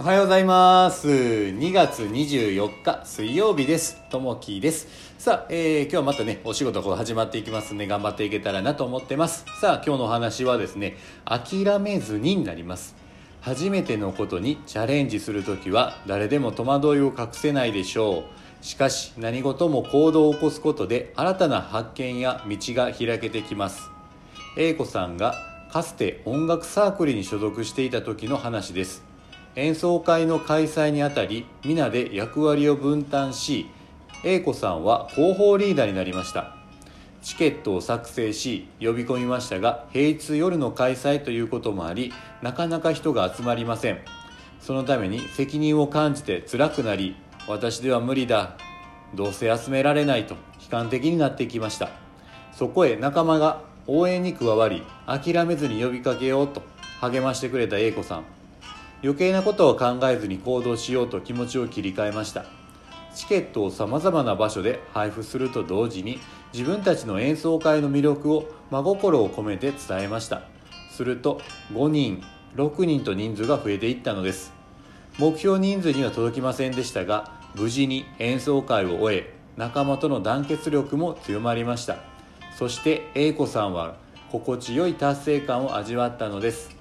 おはようございます。2月24日水曜日です。ともきです。さあ、えー今日はまたね、お仕事こう始まっていきますんで、頑張っていけたらなと思ってます。さあ、今日のお話はですね、諦めずにになります。初めてのことにチャレンジするときは誰でも戸惑いを隠せないでしょう。しかし何事も行動を起こすことで新たな発見や道が開けてきます。英子さんがかつて音楽サークルに所属していた時の話です演奏会の開催にあたり皆で役割を分担し英子さんは広報リーダーになりました。チケットを作成し呼び込みましたが平日夜の開催ということもありなかなか人が集まりません。そのために責任を感じて辛くなり私では無理だ。どうせ集められないと悲観的になっていきました。そこへ仲間が応援に加わり諦めずに呼びかけようと励ましてくれた英子さん。余計なことを考えずに行動しようと気持ちを切り替えました。チケットをさまざまな場所で配布すると同時に自分たちの演奏会の魅力を真心を込めて伝えました。すると5人6人と人数が増えていったのです。目標人数には届きませんでしたが無事に演奏会を終え仲間との団結力も強まりました。そして英子さんは心地よい達成感を味わったのです。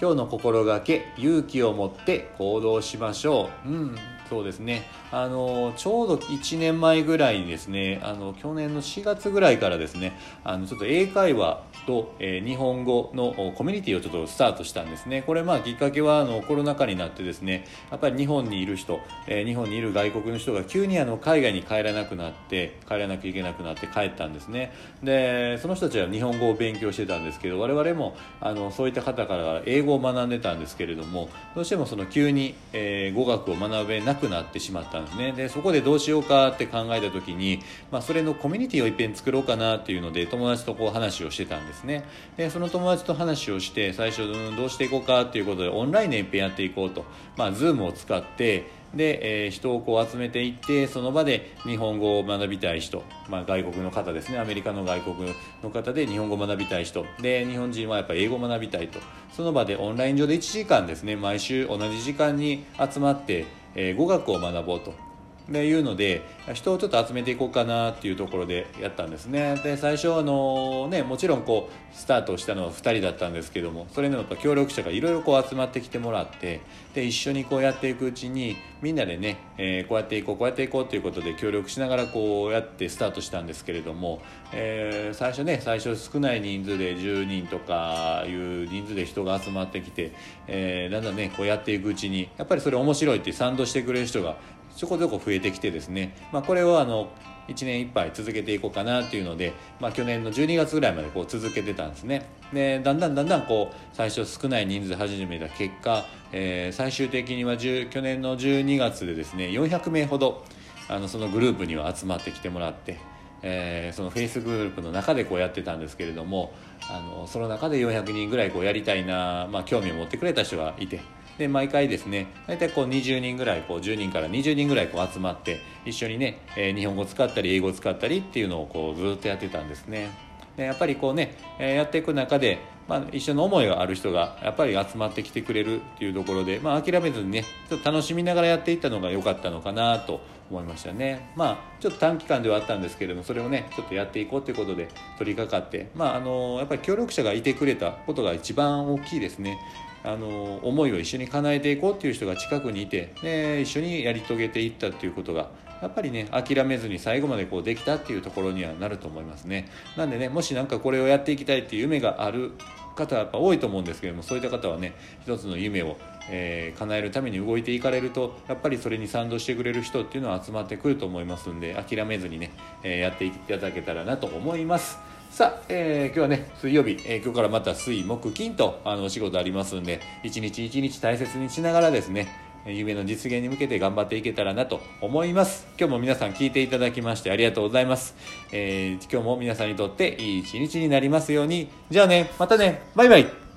今日の心がけ勇気を持って行動しましょう。うんそうですね。あのちょうど1年前ぐらいにですねあの去年の4月ぐらいからですねあのちょっと英会話と、えー日本語のコミュニティをちょっとスタートしたんですね。これまあきっかけはあのコロナ禍になってですねやっぱり日本にいる人、えー日本にいる外国の人が急にあの海外に帰らなくなって帰らなきゃいけなくなって帰ったんですね。でその人たちは日本語を勉強してたんですけど我々もあのそういった方から英語を学んでたんですけれどもどうしてもその急に、えー語学を学べなくなってしまったんですね。でそこでどうしようかって考えた時に、まあ、それのコミュニティをいっぺん作ろうかなっていうので友達とこう話をしてたんですね。でその友達と話をして最初うんどうしていこうかっていうことでオンラインでいっぺんやっていこうと、まあ、Zoom を使ってで、えー人をこう集めていってその場で日本語を学びたい人、まあ、外国の方ですね。アメリカの外国の方で日本語を学びたい人。で日本人はやっぱ英語を学びたいと。その場でオンライン上で1時間ですね。毎週同じ時間に集まって、えー語学を学ぼうと。でいうので人をちょっと集めていこうかなっていうところでやったんですね。で最初あのねもちろんこうスタートしたのは2人だったんですけどもそれのやっぱ協力者がいろいろこう集まってきてもらってで一緒にこうやっていくうちにみんなでね、えーこうやっていこうこうやっていこうということで協力しながらこうやってスタートしたんですけれども、えー最初ね最初少ない人数で10人とかいう人数で人が集まってきて、えーだんだんねこうやっていくうちにやっぱりそれ面白いって賛同してくれる人がちょこちょこ増えてきてですね、まあ、これをあの1年いっぱい続けていこうかなっていうので、まあ、去年の12月ぐらいまでこう続けてたんですね。でだんだんだんだんこう最初少ない人数始めた結果、えー最終的には10去年の12月でですね400名ほどあのそのグループには集まってきてもらって、えーそのフェイスグループの中でこうやってたんですけれどもあのその中で400人ぐらいこうやりたいな、まあ、興味を持ってくれた人がいてで毎回ですね大体こう20人ぐらいこう10人から20人ぐらいこう集まって一緒にね、えー日本語使ったり英語使ったりっていうのをこうずっとやってたんですね。でやっぱりこうね、えやっていく中で、まあ、一緒の思いがある人がやっぱり集まってきてくれるっていうところで、まあ、諦めずにねちょっと楽しみながらやっていったのが良かったのかなと思いましたね。まあちょっと短期間ではあったんですけれどもそれをねちょっとやっていこうということで取り掛かってまああのやっぱり協力者がいてくれたことが一番大きいですね。あの思いを一緒に叶えていこうっていう人が近くにいてで一緒にやり遂げていったっていうことがやっぱりね諦めずに最後までこうできたっていうところにはなると思いますね。なんでねもしなんかこれをやっていきたいっていう夢がある方はやっぱ多いと思うんですけどもそういった方はね一つの夢を、えー叶えるために動いていかれるとやっぱりそれに賛同してくれる人っていうのは集まってくると思いますんで諦めずにね、えーやっていただけたらなと思います。さあ、えー今日はね水曜日、えー今日からまた水木金とあのお仕事ありますんで一日一日大切にしながらですね夢の実現に向けて頑張っていけたらなと思います。今日も皆さん聞いていただきましてありがとうございます、えー今日も皆さんにとっていい一日になりますように。じゃあねまたねバイバイ。